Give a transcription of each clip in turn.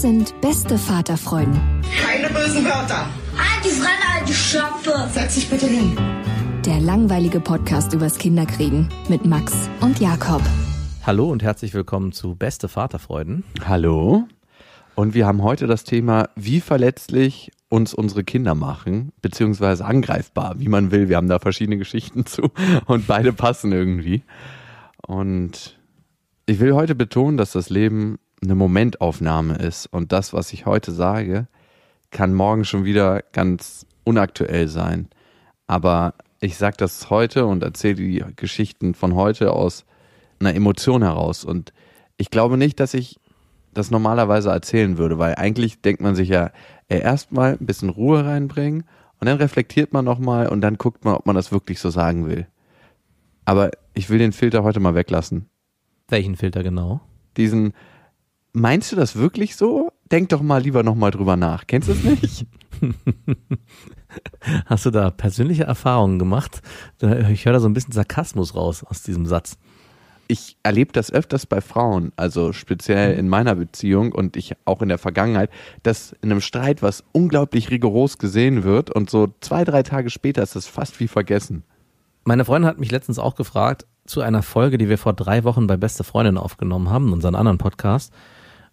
Das sind beste Vaterfreuden. Keine bösen Wörter. Die Fremde, alte Schöpfe! Setz dich bitte hin. Der langweilige Podcast übers Kinderkriegen mit Max und Jakob. Hallo und herzlich willkommen zu Beste Vaterfreuden. Hallo. Und wir haben heute das Thema, wie verletzlich uns unsere Kinder machen, beziehungsweise angreifbar, wie man will. Wir haben da verschiedene Geschichten zu und beide passen irgendwie. Und ich will heute betonen, dass das Leben eine Momentaufnahme ist und das, was ich heute sage, kann morgen schon wieder ganz unaktuell sein. Aber ich sage das heute und erzähle die Geschichten von heute aus einer Emotion heraus. Und ich glaube nicht, dass ich das normalerweise erzählen würde, weil eigentlich denkt man sich ja, erstmal ein bisschen Ruhe reinbringen und dann reflektiert man nochmal und dann guckt man, ob man das wirklich so sagen will. Aber ich will den Filter heute mal weglassen. Welchen Filter genau? Diesen, meinst du das wirklich so? Denk doch mal lieber nochmal drüber nach. Kennst du es nicht? Hast du da persönliche Erfahrungen gemacht? Ich höre da so ein bisschen Sarkasmus raus aus diesem Satz. ich erlebe das öfters bei Frauen, also speziell in meiner Beziehung und ich auch in der Vergangenheit, dass in einem Streit was unglaublich rigoros gesehen wird und so zwei, drei Tage später ist das fast wie vergessen. Meine Freundin hat mich letztens auch gefragt zu einer Folge, die wir vor drei Wochen bei Beste Freundin aufgenommen haben, unseren anderen Podcast,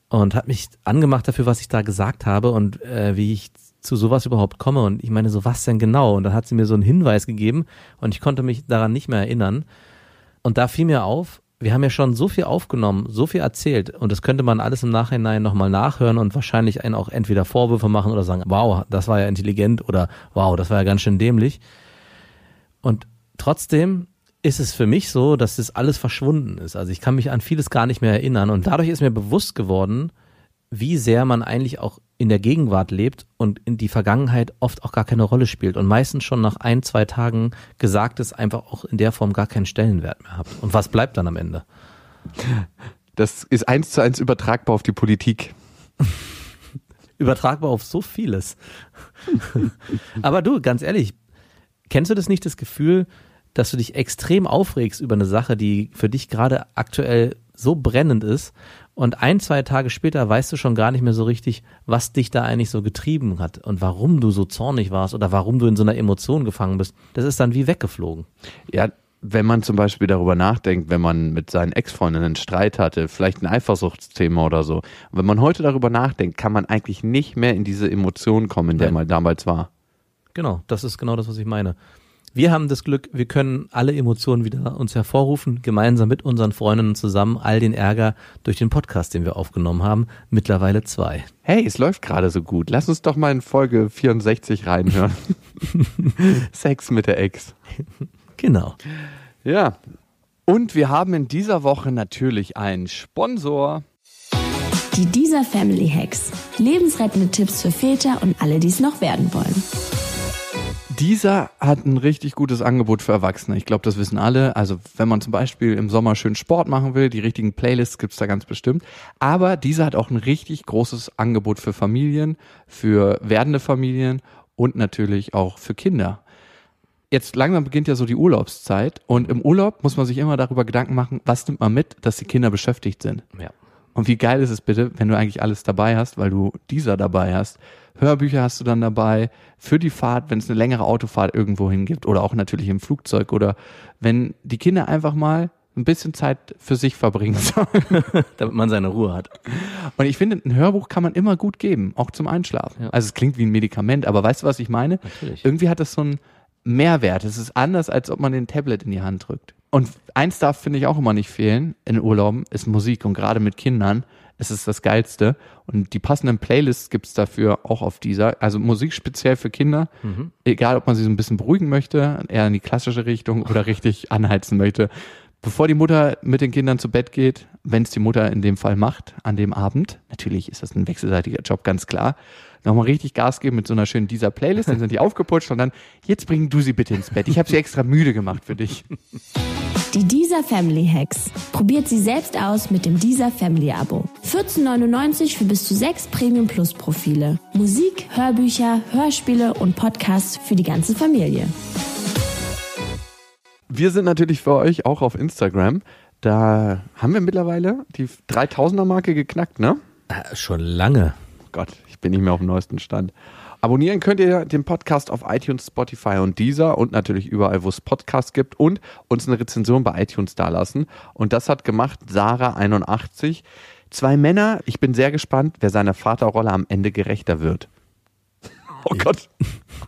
und hat mich angemacht dafür, was ich da gesagt habe und äh, wie ich zu sowas überhaupt komme. Und ich meine, so was denn genau? Und dann hat sie mir so einen Hinweis gegeben und ich konnte mich daran nicht mehr erinnern. Und da fiel mir auf, wir haben ja schon so viel aufgenommen, so viel erzählt und das könnte man alles im Nachhinein nochmal nachhören und wahrscheinlich einen auch entweder Vorwürfe machen oder sagen, wow, das war ja intelligent oder wow, das war ja ganz schön dämlich. Und trotzdem ist es für mich so, dass das alles verschwunden ist. Also ich kann mich an vieles gar nicht mehr erinnern und dadurch ist mir bewusst geworden, wie sehr man eigentlich auch in der Gegenwart lebt und in die Vergangenheit oft auch gar keine Rolle spielt und meistens schon nach ein, zwei Tagen Gesagtes einfach auch in der Form gar keinen Stellenwert mehr hat. Und was bleibt dann am Ende? Das ist eins zu eins übertragbar auf die Politik. Übertragbar auf so vieles. Aber du, ganz ehrlich, kennst du das nicht, das Gefühl, dass du dich extrem aufregst über eine Sache, die für dich gerade aktuell so brennend ist und ein, zwei Tage später weißt du schon gar nicht mehr so richtig, was dich da eigentlich so getrieben hat und warum du so zornig warst oder warum du in so einer Emotion gefangen bist. Das ist dann wie weggeflogen. Ja, wenn man zum Beispiel darüber nachdenkt, wenn man mit seinen Ex-Freundinnen einen Streit hatte, vielleicht ein Eifersuchtsthema oder so. Und wenn man heute darüber nachdenkt, kann man eigentlich nicht mehr in diese Emotion kommen, in der Nein. man damals war. Genau, das ist genau das, was ich meine. Wir haben das Glück, wir können alle Emotionen wieder uns hervorrufen, gemeinsam mit unseren Freundinnen zusammen, all den Ärger durch den Podcast, den wir aufgenommen haben, mittlerweile zwei. Hey, es läuft gerade so gut. Lass uns doch mal in Folge 64 reinhören. Sex mit der Ex. Genau. Ja. Und wir haben in dieser Woche natürlich einen Sponsor. Die dieser Family Hacks. Lebensrettende Tipps für Väter und alle, die es noch werden wollen. Dieser hat ein richtig gutes Angebot für Erwachsene. Ich glaube, das wissen alle. Also wenn man zum Beispiel im Sommer schön Sport machen will, die richtigen Playlists gibt's da ganz bestimmt. Aber dieser hat auch ein richtig großes Angebot für Familien, für werdende Familien und natürlich auch für Kinder. Jetzt langsam beginnt ja so die Urlaubszeit und im Urlaub muss man sich immer darüber Gedanken machen, was nimmt man mit, dass die Kinder beschäftigt sind. Ja. Und wie geil ist es bitte, wenn du eigentlich alles dabei hast, weil du dieser dabei hast. Hörbücher hast du dann dabei für die Fahrt, wenn es eine längere Autofahrt irgendwo hingibt oder auch natürlich im Flugzeug oder wenn die Kinder einfach mal ein bisschen Zeit für sich verbringen sollen. Damit man seine Ruhe hat. Und ich finde, ein Hörbuch kann man immer gut geben, auch zum Einschlafen. Ja. Also es klingt wie ein Medikament, aber weißt du, was ich meine? Natürlich. Irgendwie hat das so einen Mehrwert. Es ist anders, als ob man den Tablet in die Hand drückt. Und eins darf, finde ich, auch immer nicht fehlen in Urlauben, ist Musik. Und gerade mit Kindern ist es das Geilste. Und die passenden Playlists gibt's dafür auch auf dieser. Also Musik speziell für Kinder. Egal, ob man sie so ein bisschen beruhigen möchte, eher in die klassische Richtung oder richtig anheizen möchte. Bevor die Mutter mit den Kindern zu Bett geht, wenn es die Mutter in dem Fall macht, an dem Abend, natürlich ist das ein wechselseitiger Job, ganz klar, nochmal richtig Gas geben mit so einer schönen dieser Playlist, dann sind die aufgeputscht und dann, jetzt bring du sie bitte ins Bett. Ich habe sie extra müde gemacht für dich. Die Dieser Family Hacks. Probiert sie selbst aus mit dem Dieser Family Abo. 14,99 für bis zu sechs Premium Plus Profile. Musik, Hörbücher, Hörspiele und Podcasts für die ganze Familie. Wir sind natürlich für euch auch auf Instagram. Da haben wir mittlerweile die 3000er Marke geknackt, ne? Äh, schon lange. Gott, ich bin nicht mehr auf dem neuesten Stand. Abonnieren könnt ihr den Podcast auf iTunes, Spotify und Deezer und natürlich überall, wo es Podcasts gibt und uns eine Rezension bei iTunes dalassen. Und das hat gemacht Sarah81. Zwei Männer. Ich bin sehr gespannt, wer seiner Vaterrolle am Ende gerechter wird. Oh Gott.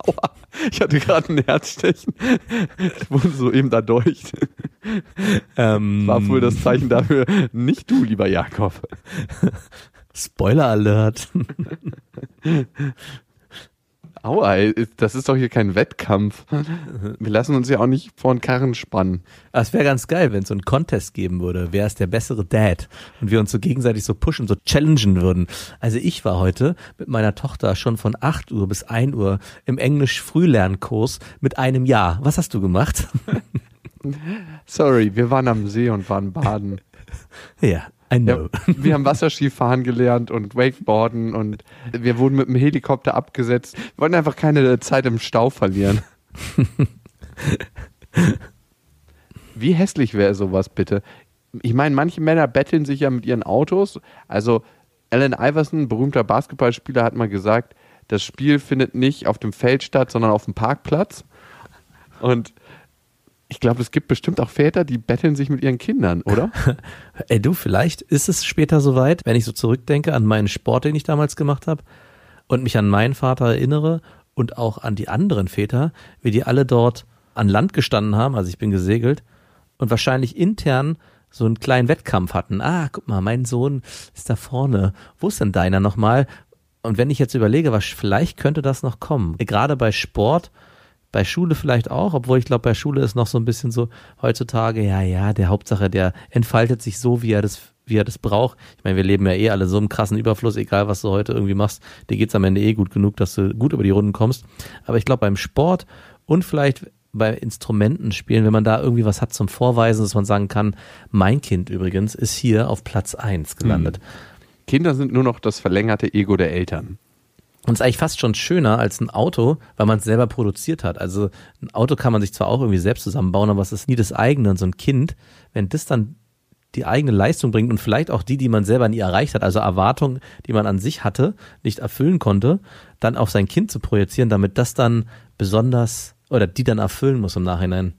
Aua. Ich hatte gerade ein Herzstechen. Ich wurde soeben da durch. Ähm, War wohl das Zeichen dafür, nicht du, lieber Jakob. Spoiler Alert. Aua, das ist doch hier kein Wettkampf. Wir lassen uns ja auch nicht vor den Karren spannen. Ah, Es wäre ganz geil, wenn es so einen Contest geben würde. Wer ist der bessere Dad? Und wir uns so gegenseitig so pushen, so challengen würden. Also ich war heute mit meiner Tochter schon von 8 Uhr bis 1 Uhr im Englisch-Frühlernkurs mit einem Jahr. Was hast du gemacht? Sorry, wir waren am See und waren baden. ja, I Ja, know. wir haben Wasserskifahren gelernt und Wakeboarden und wir wurden mit dem Helikopter abgesetzt. Wir wollten einfach keine Zeit im Stau verlieren. Wie hässlich wäre sowas bitte? Ich meine, manche Männer betteln sich ja mit ihren Autos. Also Allen Iverson, berühmter Basketballspieler, hat mal gesagt, das Spiel findet nicht auf dem Feld statt, sondern auf dem Parkplatz. Und ich glaube, es gibt bestimmt auch Väter, die betteln sich mit ihren Kindern, oder? Ey, du, vielleicht ist es später soweit, wenn ich so zurückdenke an meinen Sport, den ich damals gemacht habe und mich an meinen Vater erinnere und auch an die anderen Väter, wie die alle dort an Land gestanden haben, also ich bin gesegelt und wahrscheinlich intern so einen kleinen Wettkampf hatten. Ah, guck mal, mein Sohn ist da vorne. Wo ist denn deiner nochmal? Und wenn ich jetzt überlege, was vielleicht könnte das noch kommen, gerade bei Sport, bei Schule vielleicht auch, obwohl ich glaube, bei Schule ist noch so ein bisschen so heutzutage, ja, ja, der Hauptsache, der entfaltet sich so, wie er das, wie er das braucht. Ich meine, wir leben ja eh alle so im krassen Überfluss, egal was du heute irgendwie machst, dir geht's am Ende eh gut genug, dass du gut über die Runden kommst. Aber ich glaube, beim Sport und vielleicht bei Instrumenten spielen, wenn man da irgendwie was hat zum Vorweisen, dass man sagen kann, mein Kind übrigens ist hier auf Platz eins gelandet. Kinder sind nur noch das verlängerte Ego der Eltern. Und es ist eigentlich fast schon schöner als ein Auto, weil man es selber produziert hat. Also ein Auto kann man sich zwar auch irgendwie selbst zusammenbauen, aber es ist nie das eigene. Und so ein Kind, wenn das dann die eigene Leistung bringt und vielleicht auch die, die man selber nie erreicht hat, also Erwartungen, die man an sich hatte, nicht erfüllen konnte, dann auf sein Kind zu projizieren, damit das dann besonders oder die dann erfüllen muss im Nachhinein,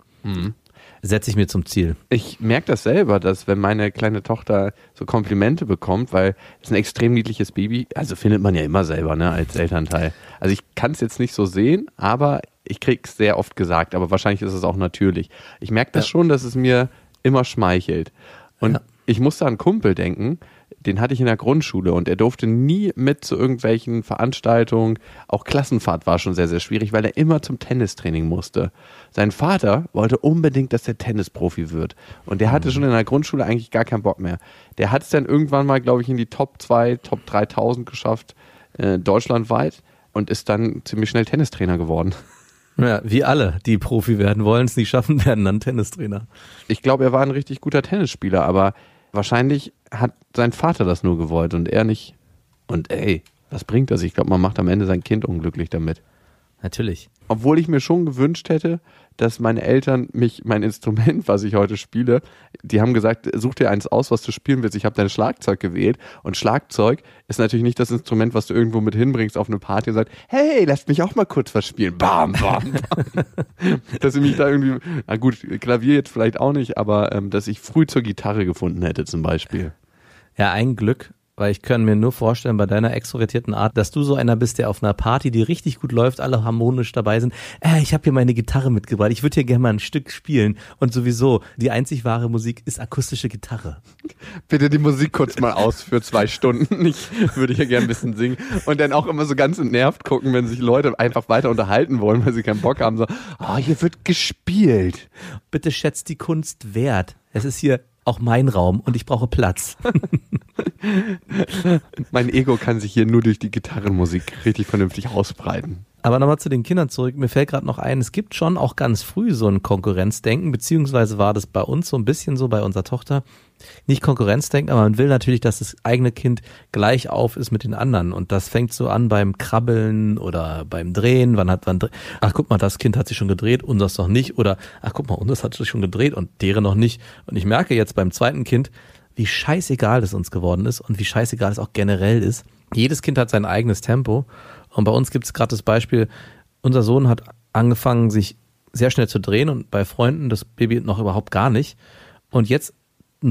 setze ich mir zum Ziel. Ich merke das selber, dass wenn meine kleine Tochter so Komplimente bekommt, weil es ein extrem niedliches Baby, also findet man ja immer selber, ne, als Elternteil. Also ich kann es jetzt nicht so sehen, aber ich krieg's sehr oft gesagt, aber wahrscheinlich ist es auch natürlich. Ich merke das Ja. schon, dass es mir immer schmeichelt. Und Ja. ich musste an einen Kumpel denken, den hatte ich in der Grundschule und er durfte nie mit zu irgendwelchen Veranstaltungen. Auch Klassenfahrt war schon sehr, sehr schwierig, weil er immer zum Tennistraining musste. Sein Vater wollte unbedingt, dass er Tennisprofi wird. Und der hatte schon in der Grundschule eigentlich gar keinen Bock mehr. Der hat es dann irgendwann mal, glaube ich, in die Top 2, Top 3000 geschafft, äh, deutschlandweit und ist dann ziemlich schnell Tennistrainer geworden. Ja, wie alle, die Profi werden wollen, es nicht schaffen, werden dann Tennistrainer. Ich glaube, er war ein richtig guter Tennisspieler, aber wahrscheinlich hat sein Vater das nur gewollt und er nicht. Und ey, was bringt das? Ich glaube, man macht am Ende sein Kind unglücklich damit. Natürlich. Obwohl ich mir schon gewünscht hätte, dass meine Eltern mich mein Instrument, was ich heute spiele, die haben gesagt, such dir eins aus, was du spielen willst. Ich habe dein Schlagzeug gewählt und Schlagzeug ist natürlich nicht das Instrument, was du irgendwo mit hinbringst auf eine Party und sagst, hey, lasst mich auch mal kurz was spielen. Bam, bam, bam. dass ich mich da irgendwie, na gut, Klavier jetzt vielleicht auch nicht, aber ähm, dass ich früh zur Gitarre gefunden hätte zum Beispiel. Ja, ein Glück, weil ich kann mir nur vorstellen, bei deiner extrovertierten Art, dass du so einer bist, der auf einer Party, die richtig gut läuft, alle harmonisch dabei sind. Äh, ich habe hier meine Gitarre mitgebracht. Ich würde hier gerne mal ein Stück spielen. Und sowieso, die einzig wahre Musik ist akustische Gitarre. Bitte die Musik kurz mal aus für zwei Stunden. Ich würde hier gerne ein bisschen singen. Und dann auch immer so ganz entnervt gucken, wenn sich Leute einfach weiter unterhalten wollen, weil sie keinen Bock haben. So, oh, hier wird gespielt. Bitte schätzt die Kunst wert. Es ist hier auch mein Raum und ich brauche Platz. Mein Ego kann sich hier nur durch die Gitarrenmusik richtig vernünftig ausbreiten. Aber nochmal zu den Kindern zurück. Mir fällt gerade noch ein, es gibt schon auch ganz früh so ein Konkurrenzdenken, beziehungsweise war das bei uns so ein bisschen so bei unserer Tochter. Nicht Konkurrenzdenken, aber man will natürlich, dass das eigene Kind gleich auf ist mit den anderen. Und das fängt so an beim Krabbeln oder beim Drehen. Wann hat wann, ach guck mal, das Kind hat sich schon gedreht, unseres noch nicht. Oder ach guck mal, unseres hat sich schon gedreht und deren noch nicht. Und ich merke jetzt beim zweiten Kind, wie scheißegal das uns geworden ist und wie scheißegal es auch generell ist. Jedes Kind hat sein eigenes Tempo. Und bei uns gibt es gerade das Beispiel, unser Sohn hat angefangen, sich sehr schnell zu drehen und bei Freunden das Baby noch überhaupt gar nicht. Und jetzt,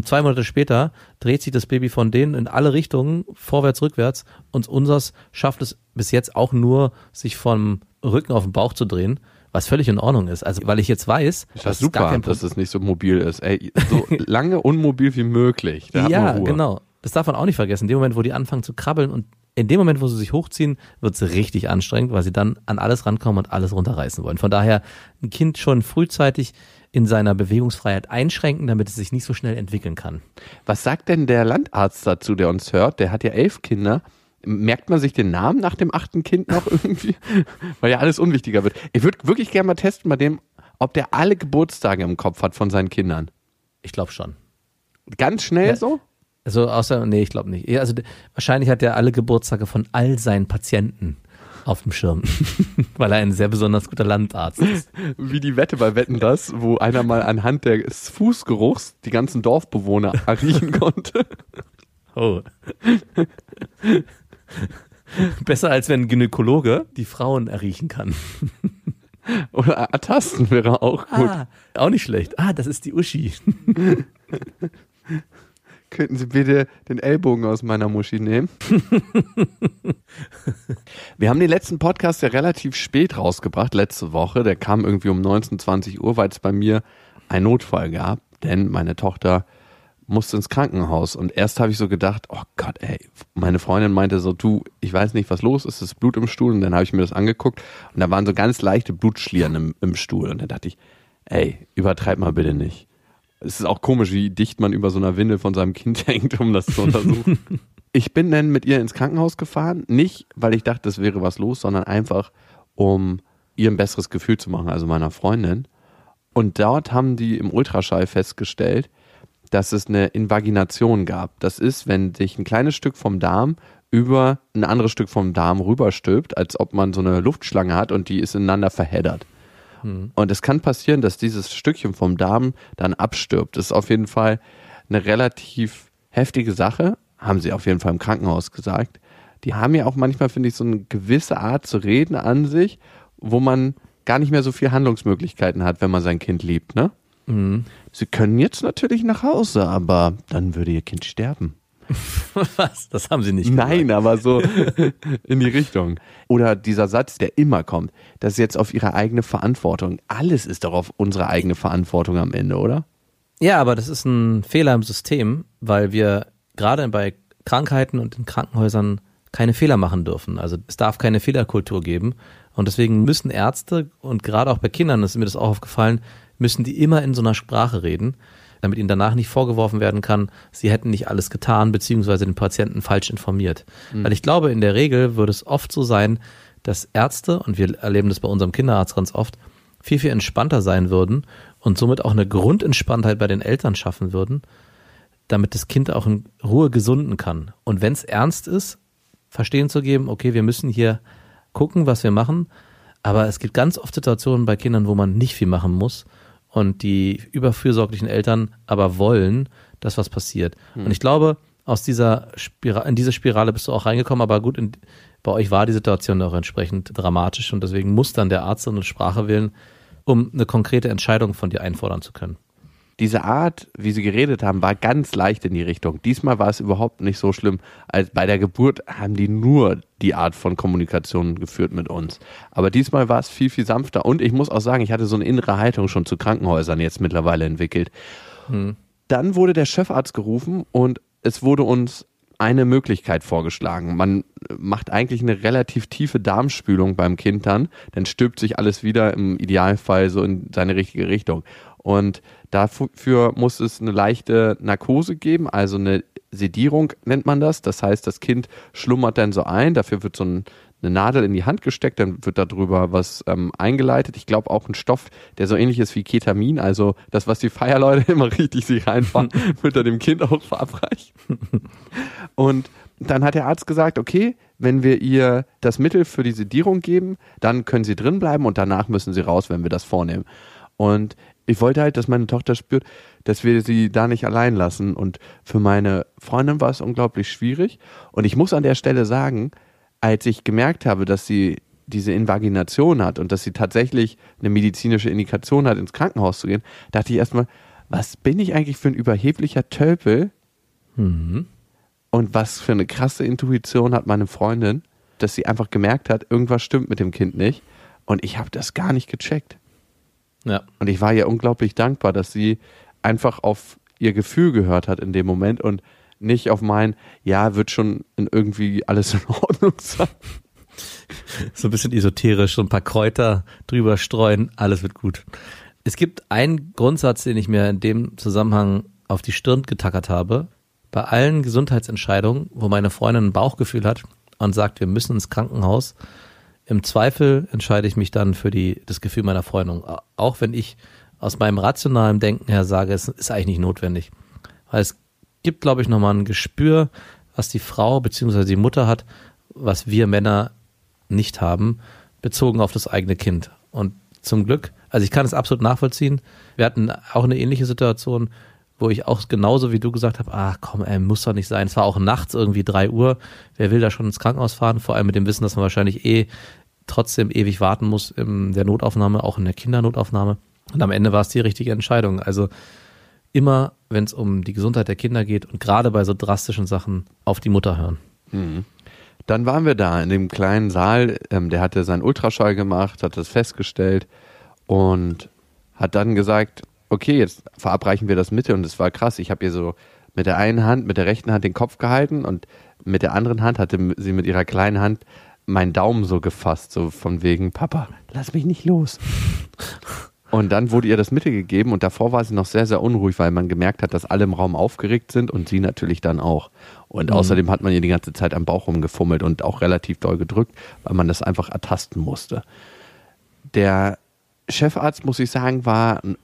zwei Monate später, dreht sich das Baby von denen in alle Richtungen, vorwärts, rückwärts. Und unseres schafft es bis jetzt auch nur, sich vom Rücken auf den Bauch zu drehen. Was völlig in Ordnung ist. Also, weil ich jetzt weiß, Ist das super, dass es nicht so mobil ist. Ey, so lange unmobil wie möglich. Da ja, genau. Das darf man auch nicht vergessen. In dem Moment, wo die anfangen zu krabbeln und in dem Moment, wo sie sich hochziehen, wird es richtig anstrengend, weil sie dann an alles rankommen und alles runterreißen wollen. Von daher ein Kind schon frühzeitig in seiner Bewegungsfreiheit einschränken, damit es sich nicht so schnell entwickeln kann. Was sagt denn der Landarzt dazu, der uns hört? Der hat ja elf Kinder. Merkt man sich den Namen nach dem achten Kind noch irgendwie? Weil ja alles unwichtiger wird. Ich würde wirklich gerne mal testen bei dem, ob der alle Geburtstage im Kopf hat von seinen Kindern. Ich glaube schon. Ganz schnell Ja. so? Also außer, nee, ich glaube nicht. Also wahrscheinlich hat er alle Geburtstage von all seinen Patienten auf dem Schirm, weil er ein sehr besonders guter Landarzt ist. Wie die Wette bei Wetten das, wo einer mal anhand des Fußgeruchs die ganzen Dorfbewohner riechen konnte. Oh. Besser als wenn ein Gynäkologe die Frauen erriechen kann. Oder ertasten wäre auch gut. Ah, auch nicht schlecht. Ah, das ist die Uschi. Könnten Sie bitte den Ellbogen aus meiner Muschi nehmen? Wir haben den letzten Podcast ja relativ spät rausgebracht, letzte Woche. Der kam irgendwie um 19, 20 Uhr, weil es bei mir einen Notfall gab. Denn meine Tochter musste ins Krankenhaus. Und erst habe ich so gedacht, oh Gott, ey, meine Freundin meinte so, du, ich weiß nicht, was los ist, ist Blut im Stuhl. Und dann habe ich mir das angeguckt und da waren so ganz leichte Blutschlieren im, im Stuhl. Und dann dachte ich, ey, übertreib mal bitte nicht. Es ist auch komisch, wie dicht man über so einer Windel von seinem Kind hängt, um das zu untersuchen. ich bin dann mit ihr ins Krankenhaus gefahren, nicht weil ich dachte, es wäre was los, sondern einfach, um ihr ein besseres Gefühl zu machen, also meiner Freundin. Und dort haben die im Ultraschall festgestellt, dass es eine Invagination gab. Das ist, wenn sich ein kleines Stück vom Darm über ein anderes Stück vom Darm rüberstülpt, als ob man so eine Luftschlange hat und die ist ineinander verheddert. Und es kann passieren, dass dieses Stückchen vom Darm dann abstirbt. Das ist auf jeden Fall eine relativ heftige Sache, haben sie auf jeden Fall im Krankenhaus gesagt. Die haben ja auch manchmal, finde ich, so eine gewisse Art zu reden an sich, wo man gar nicht mehr so viel Handlungsmöglichkeiten hat, wenn man sein Kind liebt, ne? Sie können jetzt natürlich nach Hause, aber dann würde ihr Kind sterben. Was? Das haben sie nicht Nein, aber so in die Richtung. Oder dieser Satz, der immer kommt, das ist jetzt auf ihre eigene Verantwortung. Alles ist doch auf unsere eigene Verantwortung am Ende, oder? Ja, aber das ist ein Fehler im System, weil wir gerade bei Krankheiten und in Krankenhäusern keine Fehler machen dürfen. Also es darf keine Fehlerkultur geben. Und deswegen müssen Ärzte und gerade auch bei Kindern, das ist mir das auch aufgefallen, müssen die immer in so einer Sprache reden, damit ihnen danach nicht vorgeworfen werden kann, sie hätten nicht alles getan, beziehungsweise den Patienten falsch informiert. Weil ich glaube, in der Regel würde es oft so sein, dass Ärzte, und wir erleben das bei unserem Kinderarzt ganz oft, viel, viel entspannter sein würden und somit auch eine Grundentspanntheit bei den Eltern schaffen würden, damit das Kind auch in Ruhe gesunden kann. Und wenn es ernst ist, verstehen zu geben, okay, wir müssen hier gucken, was wir machen, Aber es gibt ganz oft Situationen bei Kindern, wo man nicht viel machen muss und die überfürsorglichen Eltern aber wollen, dass was passiert. Hm. Und ich glaube, aus dieser Spira in diese Spirale bist du auch reingekommen, aber gut, in, bei euch war die Situation auch entsprechend dramatisch und deswegen muss dann der Arzt eine Sprache wählen, um eine konkrete Entscheidung von dir einfordern zu können. Diese Art, wie sie geredet haben, war ganz leicht in die Richtung. Diesmal war es überhaupt nicht so schlimm. Als bei der Geburt haben die nur die Art von Kommunikation geführt mit uns. Aber diesmal war es viel, viel sanfter. Und ich muss auch sagen, ich hatte so eine innere Haltung schon zu Krankenhäusern jetzt mittlerweile entwickelt. Dann wurde der Chefarzt gerufen und es wurde uns eine Möglichkeit vorgeschlagen. Man macht eigentlich eine relativ tiefe Darmspülung beim Kind dann, dann stülpt sich alles wieder im Idealfall so in seine richtige Richtung. Und dafür muss es eine leichte Narkose geben, also eine Sedierung nennt man das. Das heißt, das Kind schlummert dann so ein, dafür wird so ein, eine Nadel in die Hand gesteckt, dann wird darüber was ähm, eingeleitet. Ich glaube auch ein Stoff, der so ähnlich ist wie Ketamin, also das, was die Feierleute immer richtig sich reinfahren, wird er dem Kind auch verabreicht. Und dann hat der Arzt gesagt, okay, wenn wir ihr das Mittel für die Sedierung geben, dann können sie drin bleiben und danach müssen sie raus, wenn wir das vornehmen. Und ich wollte halt, dass meine Tochter spürt, dass wir sie da nicht allein lassen. Und für meine Freundin war es unglaublich schwierig. Und ich muss an der Stelle sagen, als ich gemerkt habe, dass sie diese Invagination hat und dass sie tatsächlich eine medizinische Indikation hat, ins Krankenhaus zu gehen, dachte ich erstmal, was bin ich eigentlich für ein überheblicher Tölpel? Und was für eine krasse Intuition hat meine Freundin, dass sie einfach gemerkt hat, irgendwas stimmt mit dem Kind nicht. Und ich habe das gar nicht gecheckt. Ja. Und ich war ihr unglaublich dankbar, dass sie einfach auf ihr Gefühl gehört hat in dem Moment und nicht auf mein, ja, wird schon irgendwie alles in Ordnung sein. So ein bisschen esoterisch, so ein paar Kräuter drüber streuen, alles wird gut. Es gibt einen Grundsatz, den ich mir in dem Zusammenhang auf die Stirn getackert habe. Bei allen Gesundheitsentscheidungen, wo meine Freundin ein Bauchgefühl hat und sagt, wir müssen ins Krankenhaus, im Zweifel entscheide ich mich dann für die, das Gefühl meiner Freundin. Auch wenn ich aus meinem rationalen Denken her sage, es ist eigentlich nicht notwendig. Weil es gibt, glaube ich, nochmal ein Gespür, was die Frau bzw. die Mutter hat, was wir Männer nicht haben, bezogen auf das eigene Kind. Und zum Glück, also ich kann es absolut nachvollziehen. Wir hatten auch eine ähnliche Situation, wo ich auch genauso wie du gesagt habe, ach komm, ey, muss doch nicht sein. Es war auch nachts irgendwie drei Uhr. Wer will da schon ins Krankenhaus fahren? Vor allem mit dem Wissen, dass man wahrscheinlich eh trotzdem ewig warten muss in der Notaufnahme, auch in der Kindernotaufnahme. Und am Ende war es die richtige Entscheidung. Also immer, wenn es um die Gesundheit der Kinder geht und gerade bei so drastischen Sachen auf die Mutter hören. Dann waren wir da in dem kleinen Saal, ähm, der hatte seinen Ultraschall gemacht, hat das festgestellt und hat dann gesagt, okay, jetzt verabreichen wir das Mittel und es war krass. Ich habe ihr so mit der einen Hand, mit der rechten Hand den Kopf gehalten und mit der anderen Hand hatte sie mit ihrer kleinen Hand meinen Daumen so gefasst, so von wegen, Papa, lass mich nicht los. Und dann wurde ihr das Mittel gegeben und davor war sie noch sehr, sehr unruhig, weil man gemerkt hat, dass alle im Raum aufgeregt sind und sie natürlich dann auch. Und außerdem hat man ihr die ganze Zeit am Bauch rumgefummelt und auch relativ doll gedrückt, weil man das einfach ertasten musste. Der Chefarzt, muss ich sagen, war ein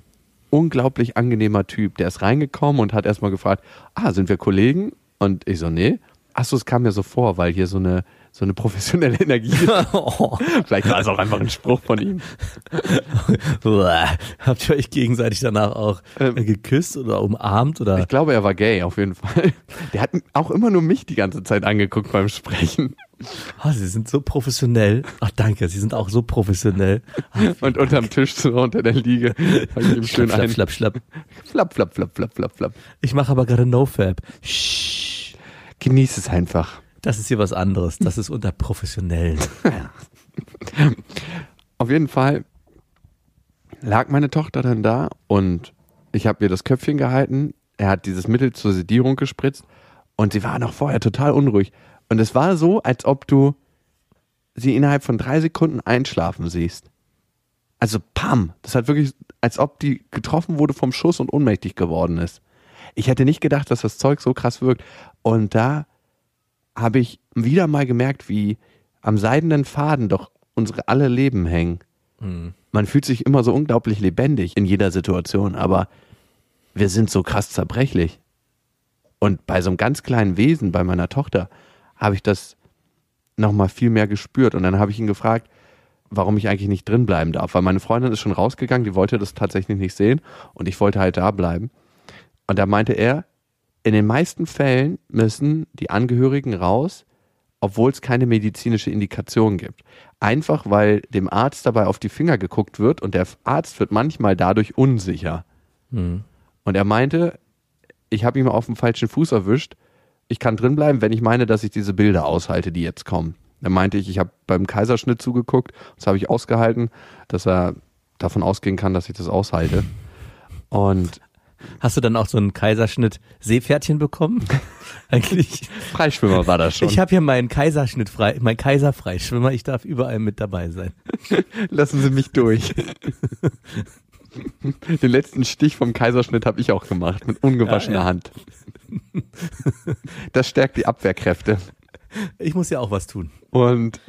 unglaublich angenehmer Typ. Der ist reingekommen und hat erstmal gefragt, ah, sind wir Kollegen? Und ich so, nee. Achso, es kam mir so vor, weil hier so eine, so eine professionelle Energie ist. Vielleicht war es auch einfach ein Spruch von ihm. Habt ihr euch gegenseitig danach auch Ähm, äh, geküsst oder umarmt oder? Ich glaube, er war gay, auf jeden Fall. Der hat auch immer nur mich die ganze Zeit angeguckt beim Sprechen. Ah, sie sind so professionell. Ach danke, sie sind auch so professionell. Und unterm Tisch so unter der Liege. Ich ihm schön Schlapp, ein schlapp, schlapp. Flapp, flapp, flapp, flapp, flapp, flapp. Ich mache aber gerade NoFab. Shh. Genieß es einfach. Das ist hier was anderes. Das ist unter Professionellen. Auf jeden Fall lag meine Tochter dann da und ich habe ihr das Köpfchen gehalten. Er hat dieses Mittel zur Sedierung gespritzt und sie war noch vorher total unruhig. Und es war so, als ob du sie innerhalb von drei Sekunden einschlafen siehst. Also pam, das hat wirklich, als ob die getroffen wurde vom Schuss und ohnmächtig geworden ist. Ich hätte nicht gedacht, dass das Zeug so krass wirkt. Und da habe ich wieder mal gemerkt, wie am seidenen Faden doch unsere alle Leben hängen. Man fühlt sich immer so unglaublich lebendig in jeder Situation, aber wir sind so krass zerbrechlich. Und bei so einem ganz kleinen Wesen, bei meiner Tochter, habe ich das nochmal viel mehr gespürt. Und dann habe ich ihn gefragt, warum ich eigentlich nicht drin bleiben darf. Weil meine Freundin ist schon rausgegangen, die wollte das tatsächlich nicht sehen und ich wollte halt da bleiben. Und da meinte er, in den meisten Fällen müssen die Angehörigen raus, obwohl es keine medizinische Indikation gibt. Einfach weil dem Arzt dabei auf die Finger geguckt wird und der Arzt wird manchmal dadurch unsicher. Hm. Und er meinte, ich habe ihn auf dem falschen Fuß erwischt. Ich kann drin bleiben, wenn ich meine, dass ich diese Bilder aushalte, die jetzt kommen. Dann meinte ich, ich habe beim Kaiserschnitt zugeguckt, das habe ich ausgehalten, dass er davon ausgehen kann, dass ich das aushalte. Und Hast du dann auch so einen Kaiserschnitt Seepferdchen bekommen? Eigentlich. Freischwimmer war das schon. Ich habe hier meinen Kaiserschnitt frei, mein Kaiserfreischwimmer. Ich darf überall mit dabei sein. Lassen Sie mich durch. Den letzten Stich vom Kaiserschnitt habe ich auch gemacht, mit ungewaschener Ja, ja. Hand. Das stärkt die Abwehrkräfte. Ich muss ja auch was tun. Und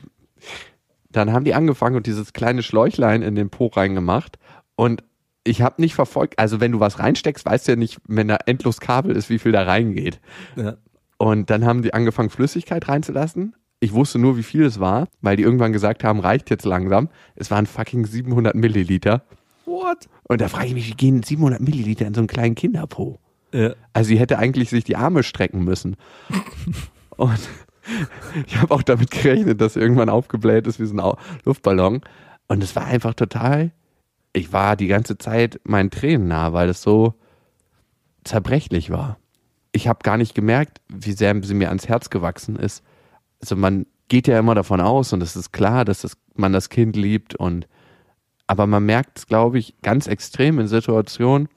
dann haben die angefangen und dieses kleine Schläuchlein in den Po reingemacht. Und ich habe nicht verfolgt, also wenn du was reinsteckst, weißt du ja nicht, wenn da endlos Kabel ist, wie viel da reingeht. Ja. Und dann haben die angefangen, Flüssigkeit reinzulassen. Ich wusste nur, wie viel es war, weil die irgendwann gesagt haben, reicht jetzt langsam. Es waren fucking 700 Milliliter. What? Und da frage ich mich, wie gehen 700 Milliliter in so einen kleinen Kinderpo? Ja. Also sie hätte eigentlich sich die Arme strecken müssen. Und ich habe auch damit gerechnet, dass sie irgendwann aufgebläht ist wie so ein Luftballon. Und es war einfach total, ich war die ganze Zeit meinen Tränen nah, weil es so zerbrechlich war. Ich habe gar nicht gemerkt, wie sehr sie mir ans Herz gewachsen ist. Also man geht ja immer davon aus und es ist klar, dass das, man das Kind liebt und aber man merkt es, glaube ich, ganz extrem in Situationen,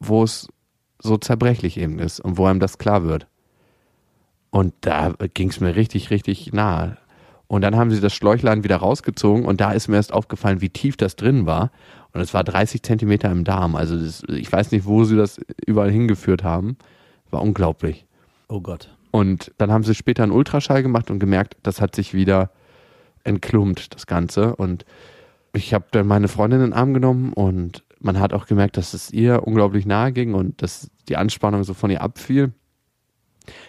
wo es so zerbrechlich eben ist und wo einem das klar wird. Und da ging es mir richtig, richtig nahe. Und dann haben sie das Schläuchlein wieder rausgezogen und da ist mir erst aufgefallen, wie tief das drin war. Und es war 30 Zentimeter im Darm. Also das, ich weiß nicht, wo sie das überall hingeführt haben. War unglaublich. Oh Gott. Und dann haben sie später einen Ultraschall gemacht und gemerkt, das hat sich wieder entklumpt, das Ganze. Und ich habe dann meine Freundin in den Arm genommen und man hat auch gemerkt, dass es ihr unglaublich nahe ging und dass die Anspannung so von ihr abfiel.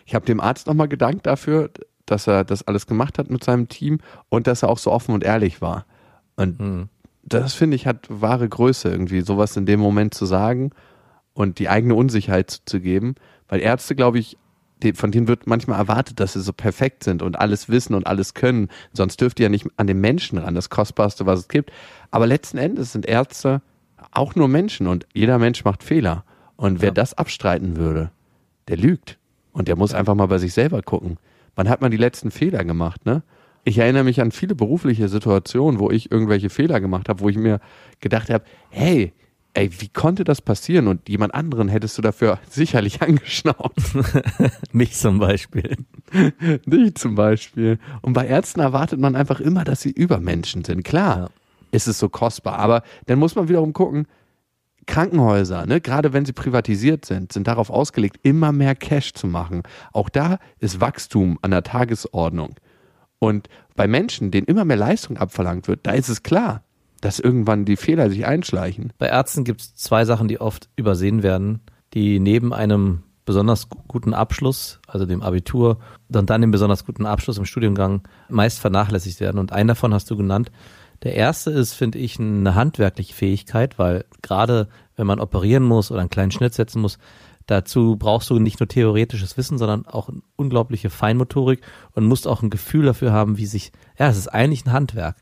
Ich habe dem Arzt nochmal gedankt dafür, dass er das alles gemacht hat mit seinem Team und dass er auch so offen und ehrlich war. Und Hm. das finde ich hat wahre Größe, irgendwie sowas in dem Moment zu sagen und die eigene Unsicherheit zuzugeben. Weil Ärzte, glaube ich, von denen wird manchmal erwartet, dass sie so perfekt sind und alles wissen und alles können. Sonst dürft ihr ja nicht an den Menschen ran, das Kostbarste, was es gibt. Aber letzten Endes sind Ärzte auch nur Menschen und jeder Mensch macht Fehler. Und wer Ja. das abstreiten würde, der lügt. Und der muss einfach mal bei sich selber gucken. Wann hat man die letzten Fehler gemacht, ne? Ich erinnere mich an viele berufliche Situationen, wo ich irgendwelche Fehler gemacht habe, wo ich mir gedacht habe, hey, ey, wie konnte das passieren? Und jemand anderen hättest du dafür sicherlich angeschnauzt. Mich zum Beispiel. Dich zum Beispiel. Und bei Ärzten erwartet man einfach immer, dass sie Übermenschen sind. Klar, Ja. ist es so kostbar. Aber dann muss man wiederum gucken, Krankenhäuser, ne, gerade wenn sie privatisiert sind, sind darauf ausgelegt, immer mehr Cash zu machen. Auch da ist Wachstum an der Tagesordnung. Und bei Menschen, denen immer mehr Leistung abverlangt wird, da ist es klar, dass irgendwann die Fehler sich einschleichen. Bei Ärzten gibt es zwei Sachen, die oft übersehen werden, die neben einem besonders gu- guten Abschluss, also dem Abitur, und dann dem besonders guten Abschluss im Studiengang meist vernachlässigt werden. Und einen davon hast du genannt. Der erste ist, finde ich, eine handwerkliche Fähigkeit, weil gerade wenn man operieren muss oder einen kleinen Schnitt setzen muss, dazu brauchst du nicht nur theoretisches Wissen, sondern auch eine unglaubliche Feinmotorik und musst auch ein Gefühl dafür haben, wie sich, ja, es ist eigentlich ein Handwerk.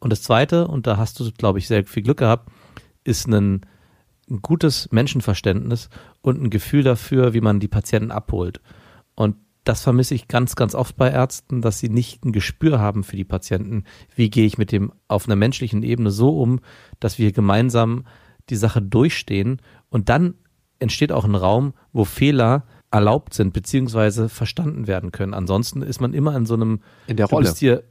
Und das zweite, und da hast du, glaube ich, sehr viel Glück gehabt, ist ein, ein gutes Menschenverständnis und ein Gefühl dafür, wie man die Patienten abholt. Und das vermisse ich ganz, ganz oft bei Ärzten, dass sie nicht ein Gespür haben für die Patienten. Wie gehe ich mit dem auf einer menschlichen Ebene so um, dass wir gemeinsam die Sache durchstehen und dann entsteht auch ein Raum, wo Fehler erlaubt sind beziehungsweise verstanden werden können. Ansonsten ist man immer in so einem In der Rolle. Bist hier,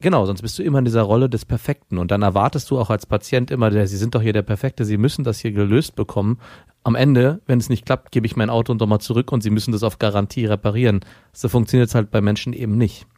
genau, sonst bist du immer in dieser Rolle des Perfekten und dann erwartest du auch als Patient immer, der, sie sind doch hier der Perfekte, sie müssen das hier gelöst bekommen. Am Ende, wenn es nicht klappt, gebe ich mein Auto nochmal zurück und sie müssen das auf Garantie reparieren. So funktioniert es halt bei Menschen eben nicht.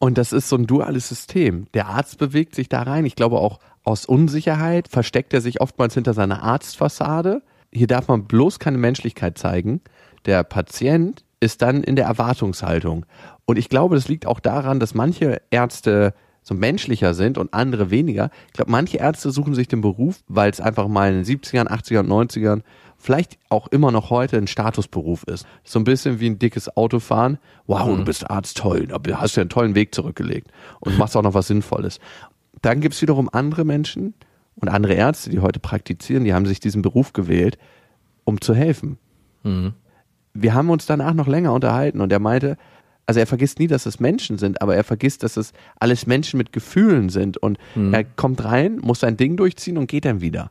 Und das ist so ein duales System. Der Arzt bewegt sich da rein. Ich glaube auch aus Unsicherheit versteckt er sich oftmals hinter seiner Arztfassade. Hier darf man bloß keine Menschlichkeit zeigen. Der Patient ist dann in der Erwartungshaltung. Und ich glaube, das liegt auch daran, dass manche Ärzte so menschlicher sind und andere weniger. Ich glaube, manche Ärzte suchen sich den Beruf, weil es einfach mal in den 70ern, 80ern, 90ern, vielleicht auch immer noch heute ein Statusberuf ist. So ein bisschen wie ein dickes Autofahren. Wow, du bist Arzt, toll, da hast du ja einen tollen Weg zurückgelegt und machst auch noch was Sinnvolles. Dann gibt's wiederum andere Menschen und andere Ärzte, die heute praktizieren, die haben sich diesen Beruf gewählt, um zu helfen. Wir haben uns danach noch länger unterhalten und er meinte, also er vergisst nie, dass es Menschen sind, aber er vergisst, dass es alles Menschen mit Gefühlen sind und er kommt rein, muss sein Ding durchziehen und geht dann wieder.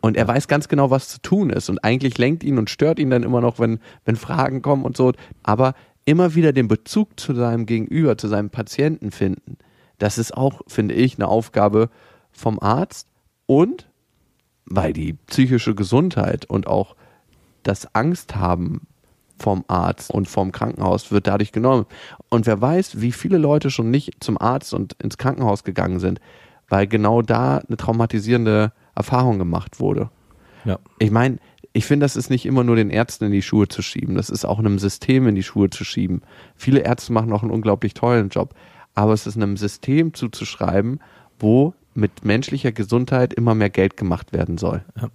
Und er weiß ganz genau, was zu tun ist und eigentlich lenkt ihn und stört ihn dann immer noch, wenn, wenn Fragen kommen und so. Aber immer wieder den Bezug zu seinem Gegenüber, zu seinem Patienten finden, das ist auch, finde ich, eine Aufgabe vom Arzt und weil die psychische Gesundheit und auch das Angst haben vom Arzt und vom Krankenhaus wird dadurch genommen. Und wer weiß, wie viele Leute schon nicht zum Arzt und ins Krankenhaus gegangen sind, weil genau da eine traumatisierende Erfahrung gemacht wurde. Ja. Ich meine, ich finde, das ist nicht immer nur den Ärzten in die Schuhe zu schieben, das ist auch einem System in die Schuhe zu schieben. Viele Ärzte machen auch einen unglaublich tollen Job, aber es ist einem System zuzuschreiben, wo mit menschlicher Gesundheit immer mehr Geld gemacht werden soll. Ja.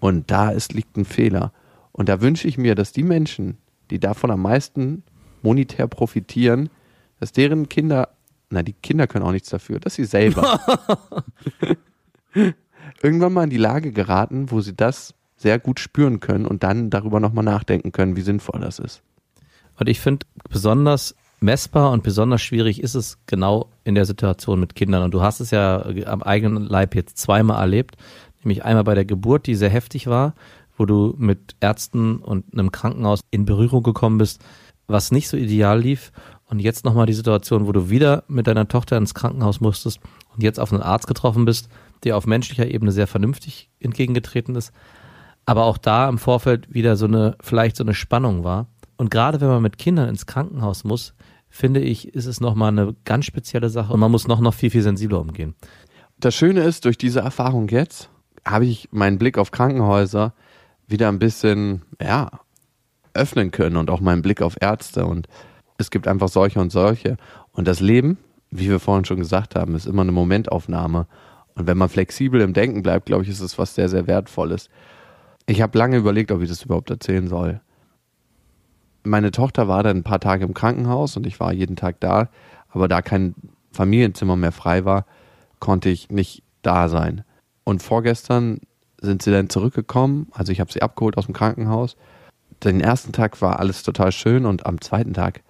Und da ist, liegt ein Fehler. Und da wünsche ich mir, dass die Menschen, die davon am meisten monetär profitieren, dass deren Kinder, na, die Kinder können auch nichts dafür, dass sie selber irgendwann mal in die Lage geraten, wo sie das sehr gut spüren können und dann darüber nochmal nachdenken können, wie sinnvoll das ist. Und ich finde, besonders messbar und besonders schwierig ist es genau in der Situation mit Kindern. Und du hast es ja am eigenen Leib jetzt zweimal erlebt, nämlich einmal bei der Geburt, die sehr heftig war, wo du mit Ärzten und einem Krankenhaus in Berührung gekommen bist, was nicht so ideal lief. Und jetzt nochmal die Situation, wo du wieder mit deiner Tochter ins Krankenhaus musstest und jetzt auf einen Arzt getroffen bist, der auf menschlicher Ebene sehr vernünftig entgegengetreten ist. Aber auch da im Vorfeld wieder so eine, vielleicht so eine Spannung war. Und gerade wenn man mit Kindern ins Krankenhaus muss, finde ich, ist es nochmal eine ganz spezielle Sache und man muss noch, noch viel, viel sensibler umgehen. Das Schöne ist, durch diese Erfahrung jetzt habe ich meinen Blick auf Krankenhäuser wieder ein bisschen, ja, öffnen können und auch meinen Blick auf Ärzte. Und es gibt einfach solche und solche. Und das Leben, wie wir vorhin schon gesagt haben, ist immer eine Momentaufnahme. Und wenn man flexibel im Denken bleibt, glaube ich, ist es was sehr, sehr Wertvolles. Ich habe lange überlegt, ob ich das überhaupt erzählen soll. Meine Tochter war dann ein paar Tage im Krankenhaus und ich war jeden Tag da. Aber da kein Familienzimmer mehr frei war, konnte ich nicht da sein. Und vorgestern sind sie dann zurückgekommen. Also ich habe sie abgeholt aus dem Krankenhaus. Den ersten Tag war alles total schön und am zweiten Tag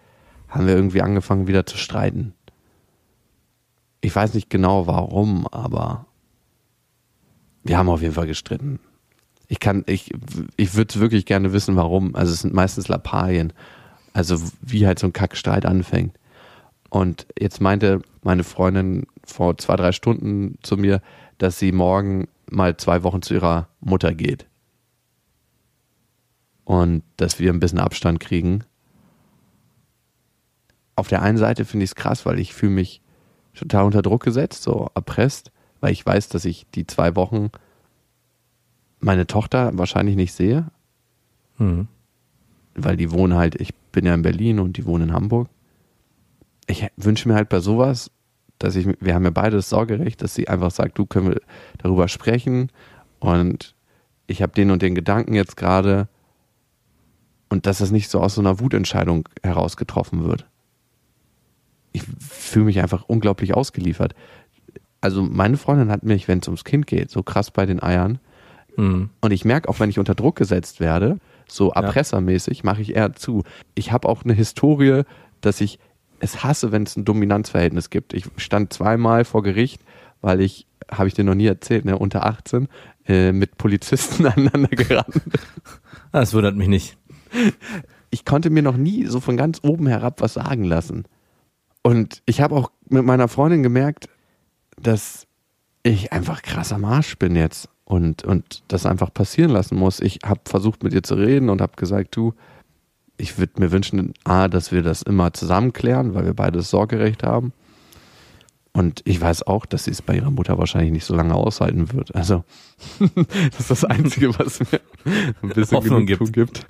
haben wir irgendwie angefangen wieder zu streiten. Ich weiß nicht genau warum, aber wir haben auf jeden Fall gestritten. Ich kann, ich, ich würde wirklich gerne wissen, warum. Also es sind meistens Lappalien. Also wie halt so ein Kackstreit anfängt. Und jetzt meinte meine Freundin vor zwei, drei Stunden zu mir, dass sie morgen mal zwei Wochen zu ihrer Mutter geht. Und dass wir ein bisschen Abstand kriegen. Auf der einen Seite finde ich es krass, weil ich fühle mich total unter Druck gesetzt, so erpresst, weil ich weiß, dass ich die zwei Wochen meine Tochter wahrscheinlich nicht sehe, Mhm. weil die wohnen halt, ich bin ja in Berlin und die wohnen in Hamburg. Ich wünsche mir halt bei sowas, dass ich, wir haben ja beide das Sorgerecht, dass sie einfach sagt, du können wir darüber sprechen und ich habe den und den Gedanken jetzt gerade und dass das nicht so aus so einer Wutentscheidung heraus getroffen wird. Ich fühle mich einfach unglaublich ausgeliefert. Also meine Freundin hat mich, wenn es ums Kind geht, so krass bei den Eiern. Mhm. Und ich merke auch, wenn ich unter Druck gesetzt werde, so erpressermäßig, mache ich eher zu. Ich habe auch eine Historie, dass ich es hasse, wenn es ein Dominanzverhältnis gibt. Ich stand zweimal vor Gericht, weil ich, habe ich dir noch nie erzählt, ne, unter 18, äh, mit Polizisten aneinander gerannt. Ah, Das wundert mich nicht. Ich konnte mir noch nie so von ganz oben herab was sagen lassen. Und ich habe auch mit meiner Freundin gemerkt, dass ich einfach krass am Arsch bin jetzt und, und das einfach passieren lassen muss. Ich habe versucht mit ihr zu reden und habe gesagt, du, ich würde mir wünschen, A, dass wir das immer zusammen klären, weil wir beide das Sorgerecht haben. Und ich weiß auch, dass sie es bei ihrer Mutter wahrscheinlich nicht so lange aushalten wird. Also, das ist das Einzige, was mir ein bisschen Hoffnung Genugtuung gibt.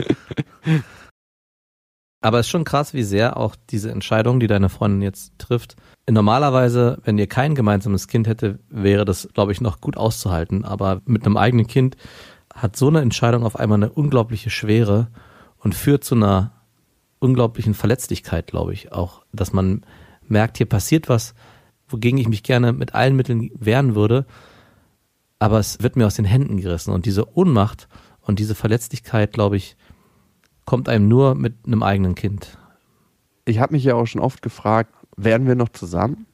Aber es ist schon krass, wie sehr auch diese Entscheidung, die deine Freundin jetzt trifft, normalerweise, wenn ihr kein gemeinsames Kind hätte, wäre das, glaube ich, noch gut auszuhalten. Aber mit einem eigenen Kind hat so eine Entscheidung auf einmal eine unglaubliche Schwere und führt zu einer unglaublichen Verletzlichkeit, glaube ich, auch, dass man merkt, hier passiert was, wogegen ich mich gerne mit allen Mitteln wehren würde, aber es wird mir aus den Händen gerissen und diese Ohnmacht und diese Verletzlichkeit, glaube ich, kommt einem nur mit einem eigenen Kind. Ich habe mich ja auch schon oft gefragt, wären wir noch zusammen,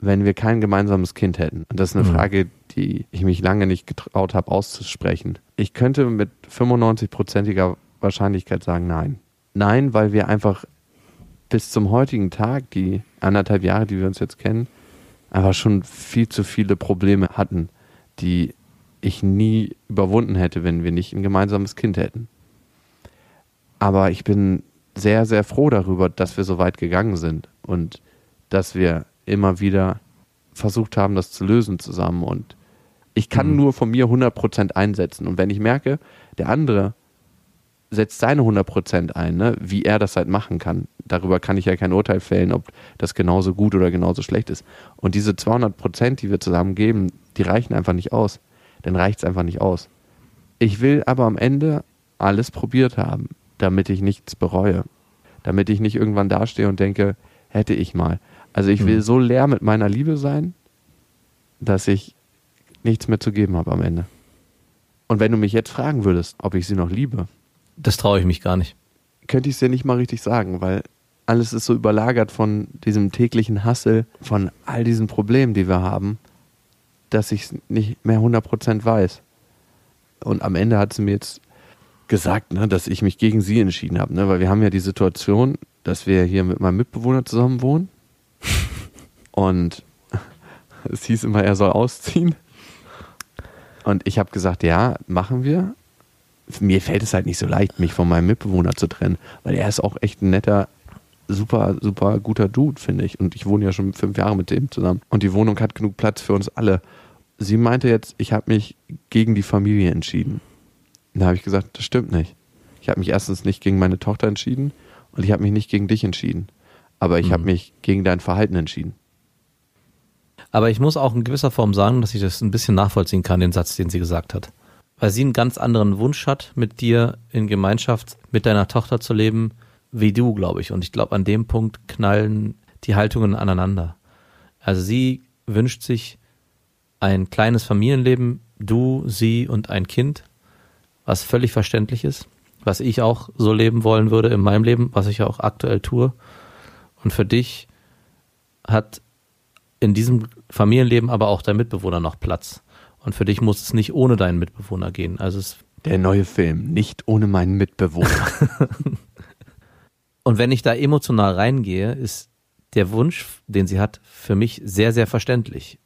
wenn wir kein gemeinsames Kind hätten? Und das ist eine Mhm. Frage, die ich mich lange nicht getraut habe auszusprechen. Ich könnte mit 95-prozentiger Wahrscheinlichkeit sagen, nein. Nein, weil wir einfach bis zum heutigen Tag, die anderthalb Jahre, die wir uns jetzt kennen, einfach schon viel zu viele Probleme hatten, die ich nie überwunden hätte, wenn wir nicht ein gemeinsames Kind hätten. Aber ich bin sehr, sehr froh darüber, dass wir so weit gegangen sind und dass wir immer wieder versucht haben, das zu lösen zusammen. Und ich kann Mhm. nur von mir 100% einsetzen. Und wenn ich merke, der andere setzt seine 100% ein, ne, wie er das halt machen kann, darüber kann ich ja kein Urteil fällen, ob das genauso gut oder genauso schlecht ist. Und diese 200%, die wir zusammen geben, die reichen einfach nicht aus. Dann reicht es einfach nicht aus. Ich will aber am Ende alles probiert haben, damit ich nichts bereue. Damit ich nicht irgendwann dastehe und denke, hätte ich mal. Also ich will Mhm. so leer mit meiner Liebe sein, dass ich nichts mehr zu geben habe am Ende. Und wenn du mich jetzt fragen würdest, ob ich sie noch liebe, Das traue ich mich gar nicht. könnte ich es dir nicht mal richtig sagen, weil alles ist so überlagert von diesem täglichen Hassel, von all diesen Problemen, die wir haben, dass ich es nicht mehr 100% weiß. Und am Ende hat sie mir jetzt gesagt, ne, dass ich mich gegen sie entschieden habe, ne, weil wir haben ja die Situation, dass wir hier mit meinem Mitbewohner zusammen wohnen und es hieß immer, er soll ausziehen. Und ich habe gesagt, ja, machen wir. Mir fällt es halt nicht so leicht, mich von meinem Mitbewohner zu trennen, weil er ist auch echt ein netter, super, super guter Dude, finde ich. Und ich wohne ja schon fünf Jahre mit dem zusammen. Und die Wohnung hat genug Platz für uns alle. Sie meinte jetzt, ich habe mich gegen die Familie entschieden. Da habe ich gesagt, das stimmt nicht. Ich habe mich erstens nicht gegen meine Tochter entschieden und ich habe mich nicht gegen dich entschieden. Aber ich habe Mhm. mich gegen dein Verhalten entschieden. Aber ich muss auch in gewisser Form sagen, dass ich das ein bisschen nachvollziehen kann, den Satz, den sie gesagt hat. Weil sie einen ganz anderen Wunsch hat, mit dir in Gemeinschaft mit deiner Tochter zu leben, wie du, glaube ich. Und ich glaube, an dem Punkt knallen die Haltungen aneinander. Also sie wünscht sich ein kleines Familienleben, du, sie und ein Kind, was völlig verständlich ist, was ich auch so leben wollen würde in meinem Leben, was ich auch aktuell tue. Und für dich hat in diesem Familienleben aber auch dein Mitbewohner noch Platz. Und für dich muss es nicht ohne deinen Mitbewohner gehen. Also es, Der neue Film, nicht ohne meinen Mitbewohner. und wenn ich da emotional reingehe, ist der Wunsch, den sie hat, für mich sehr, sehr verständlich.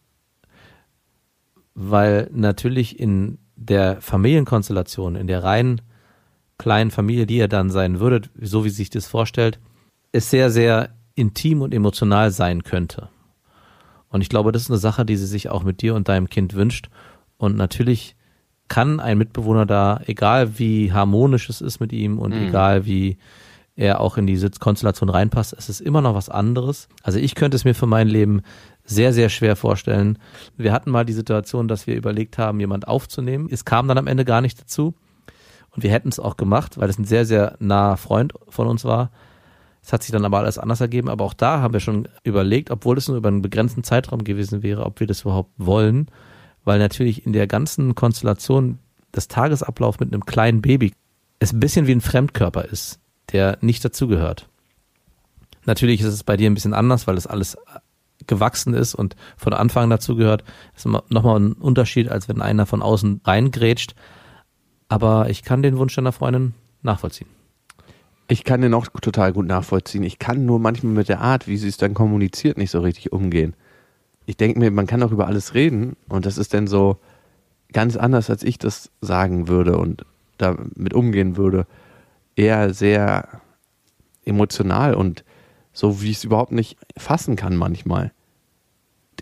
Weil natürlich in der Familienkonstellation, in der rein kleinen Familie, die ihr dann sein würdet, so wie sie sich das vorstellt, es sehr, sehr intim und emotional sein könnte. Und ich glaube, das ist eine Sache, die sie sich auch mit dir und deinem Kind wünscht. Und natürlich kann ein Mitbewohner da, egal wie harmonisch es ist mit ihm und Mhm. egal wie er auch in diese Konstellation reinpasst, es ist immer noch was anderes. Also ich könnte es mir für mein Leben sehr, sehr schwer vorstellen. Wir hatten mal die Situation, dass wir überlegt haben, jemand aufzunehmen. Es kam dann am Ende gar nicht dazu. Und wir hätten es auch gemacht, weil es ein sehr, sehr naher Freund von uns war. Es hat sich dann aber alles anders ergeben. Aber auch da haben wir schon überlegt, obwohl es nur über einen begrenzten Zeitraum gewesen wäre, ob wir das überhaupt wollen. Weil natürlich in der ganzen Konstellation das Tagesablauf mit einem kleinen Baby es ein bisschen wie ein Fremdkörper ist, der nicht dazugehört. Natürlich ist es bei dir ein bisschen anders, weil das alles gewachsen ist und von Anfang dazugehört. Das ist nochmal ein Unterschied, als wenn einer von außen reingrätscht. Aber ich kann den Wunsch deiner Freundin nachvollziehen. Ich kann den auch total gut nachvollziehen. Ich kann nur manchmal mit der Art, wie sie es dann kommuniziert, nicht so richtig umgehen. Ich denke mir, man kann auch über alles reden und das ist dann so ganz anders, als ich das sagen würde und damit umgehen würde. Eher sehr emotional und so, wie ich es überhaupt nicht fassen kann manchmal.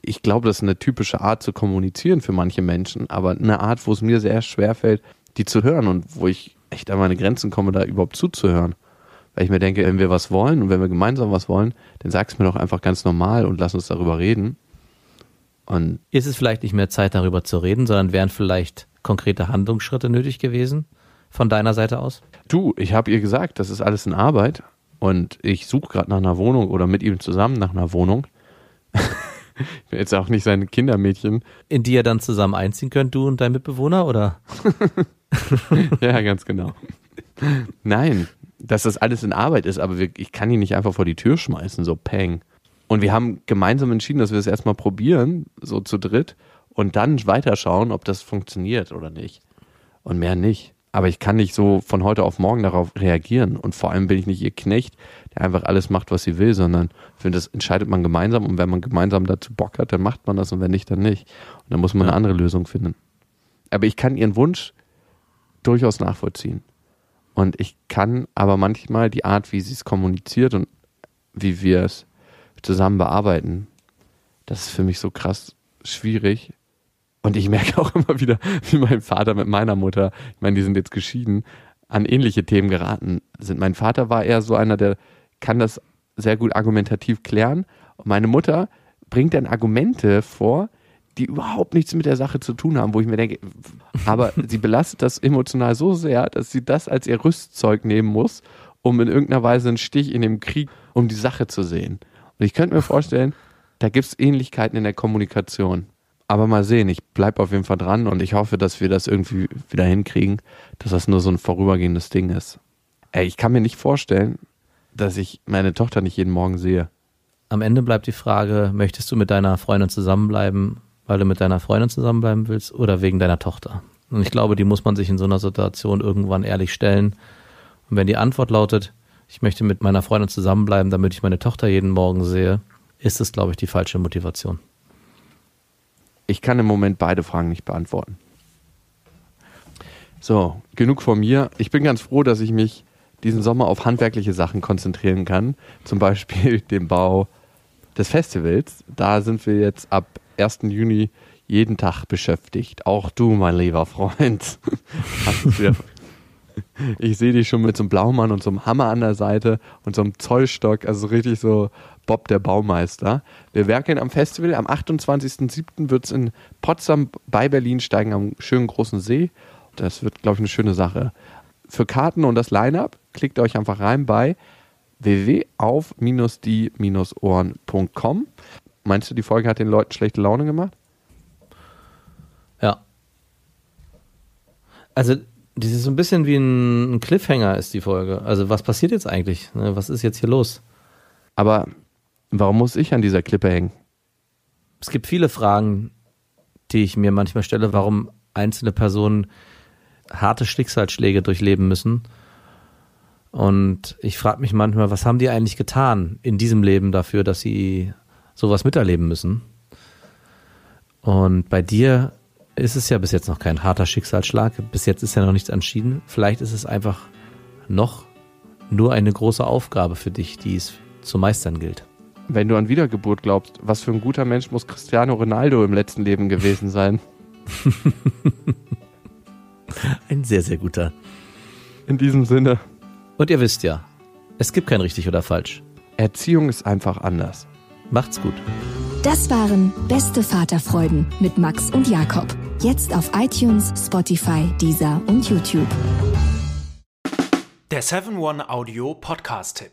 Ich glaube, das ist eine typische Art zu kommunizieren für manche Menschen, aber eine Art, wo es mir sehr schwer fällt, die zu hören und wo ich echt an meine Grenzen komme, da überhaupt zuzuhören. Weil ich mir denke, wenn wir was wollen und wenn wir gemeinsam was wollen, dann sag's mir doch einfach ganz normal und lass uns darüber reden. Und Ist es vielleicht nicht mehr Zeit, darüber zu reden, sondern wären vielleicht konkrete Handlungsschritte nötig gewesen von deiner Seite aus? du, ich habe ihr gesagt, das ist alles in Arbeit und ich suche gerade nach einer Wohnung oder mit ihm zusammen nach einer Wohnung. ich bin jetzt auch nicht sein Kindermädchen. In die ihr dann zusammen einziehen könnt, du und dein Mitbewohner, oder? Ja, ganz genau. Nein, dass das alles in Arbeit ist, aber wir, ich kann ihn nicht einfach vor die Tür schmeißen, so peng. Und wir haben gemeinsam entschieden, dass wir es erstmal probieren, so zu dritt, und dann weiterschauen, ob das funktioniert oder nicht. Und mehr nicht. Aber ich kann nicht so von heute auf morgen darauf reagieren. Und vor allem bin ich nicht ihr Knecht, der einfach alles macht, was sie will, sondern ich finde, das entscheidet man gemeinsam. Und wenn man gemeinsam dazu Bock hat, dann macht man das und wenn nicht, dann nicht. Und dann muss man eine andere Lösung finden. Aber ich kann ihren Wunsch durchaus nachvollziehen. Und ich kann aber manchmal die Art, wie sie es kommuniziert und wie wir es zusammen bearbeiten, das ist für mich so krass schwierig. Und ich merke auch immer wieder, wie mein Vater mit meiner Mutter, ich meine, die sind jetzt geschieden, an ähnliche Themen geraten sind. Mein Vater war eher so einer, der kann das sehr gut argumentativ klären. Und meine Mutter bringt dann Argumente vor, die überhaupt nichts mit der Sache zu tun haben, wo ich mir denke, aber sie belastet das emotional so sehr, dass sie das als ihr Rüstzeug nehmen muss, um in irgendeiner Weise einen Stich in dem Krieg, um die Sache zu sehen. Und ich könnte mir vorstellen, da gibt es Ähnlichkeiten in der Kommunikation. Aber mal sehen, ich bleibe auf jeden Fall dran und ich hoffe, dass wir das irgendwie wieder hinkriegen, dass das nur so ein vorübergehendes Ding ist. Ey, ich kann mir nicht vorstellen, dass ich meine Tochter nicht jeden Morgen sehe. Am Ende bleibt die Frage, möchtest du mit deiner Freundin zusammenbleiben, weil du mit deiner Freundin zusammenbleiben willst oder wegen deiner Tochter? Und ich glaube, die muss man sich in so einer Situation irgendwann ehrlich stellen. Und wenn die Antwort lautet, ich möchte mit meiner Freundin zusammenbleiben, damit ich meine Tochter jeden Morgen sehe, ist es, glaube ich, die falsche Motivation. Ich kann im Moment beide Fragen nicht beantworten. So, genug von mir. Ich bin ganz froh, dass ich mich diesen Sommer auf handwerkliche Sachen konzentrieren kann. Zum Beispiel den Bau des Festivals. Da sind wir jetzt ab 1. Juni jeden Tag beschäftigt. Auch du, mein lieber Freund. Ich sehe dich schon mit so einem Blaumann und so einem Hammer an der Seite und so einem Zollstock, also richtig so Bob der Baumeister. Wir werkeln am Festival. Am 28.07. wird es in Potsdam bei Berlin steigen am schönen großen See. Das wird, glaube ich, eine schöne Sache. Für Karten und das Line-Up klickt euch einfach rein bei www.auf-die-ohren.com. Meinst du, die Folge hat den Leuten schlechte Laune gemacht? Ja. Also, das ist so ein bisschen wie ein Cliffhanger ist die Folge. Also, was passiert jetzt eigentlich? Ne, Was ist jetzt hier los? Aber warum muss ich an dieser Klippe hängen? Es gibt viele Fragen, die ich mir manchmal stelle, warum einzelne Personen harte Schicksalsschläge durchleben müssen. Und ich frage mich manchmal, was haben die eigentlich getan in diesem Leben dafür, dass sie sowas miterleben müssen? Und bei dir ist es ja bis jetzt noch kein harter Schicksalsschlag. Bis jetzt ist ja noch nichts entschieden. Vielleicht ist es einfach noch nur eine große Aufgabe für dich, die es zu meistern gilt. Wenn du an Wiedergeburt glaubst, was für ein guter Mensch muss Cristiano Ronaldo im letzten Leben gewesen sein? Ein sehr, sehr guter. In diesem Sinne, Und ihr wisst ja, es gibt kein richtig oder falsch. Erziehung ist einfach anders. Macht's gut. Das waren Beste Vaterfreuden mit Max und Jakob. Jetzt auf iTunes, Spotify, Deezer und YouTube. Der 7-One-Audio-Podcast-Tipp.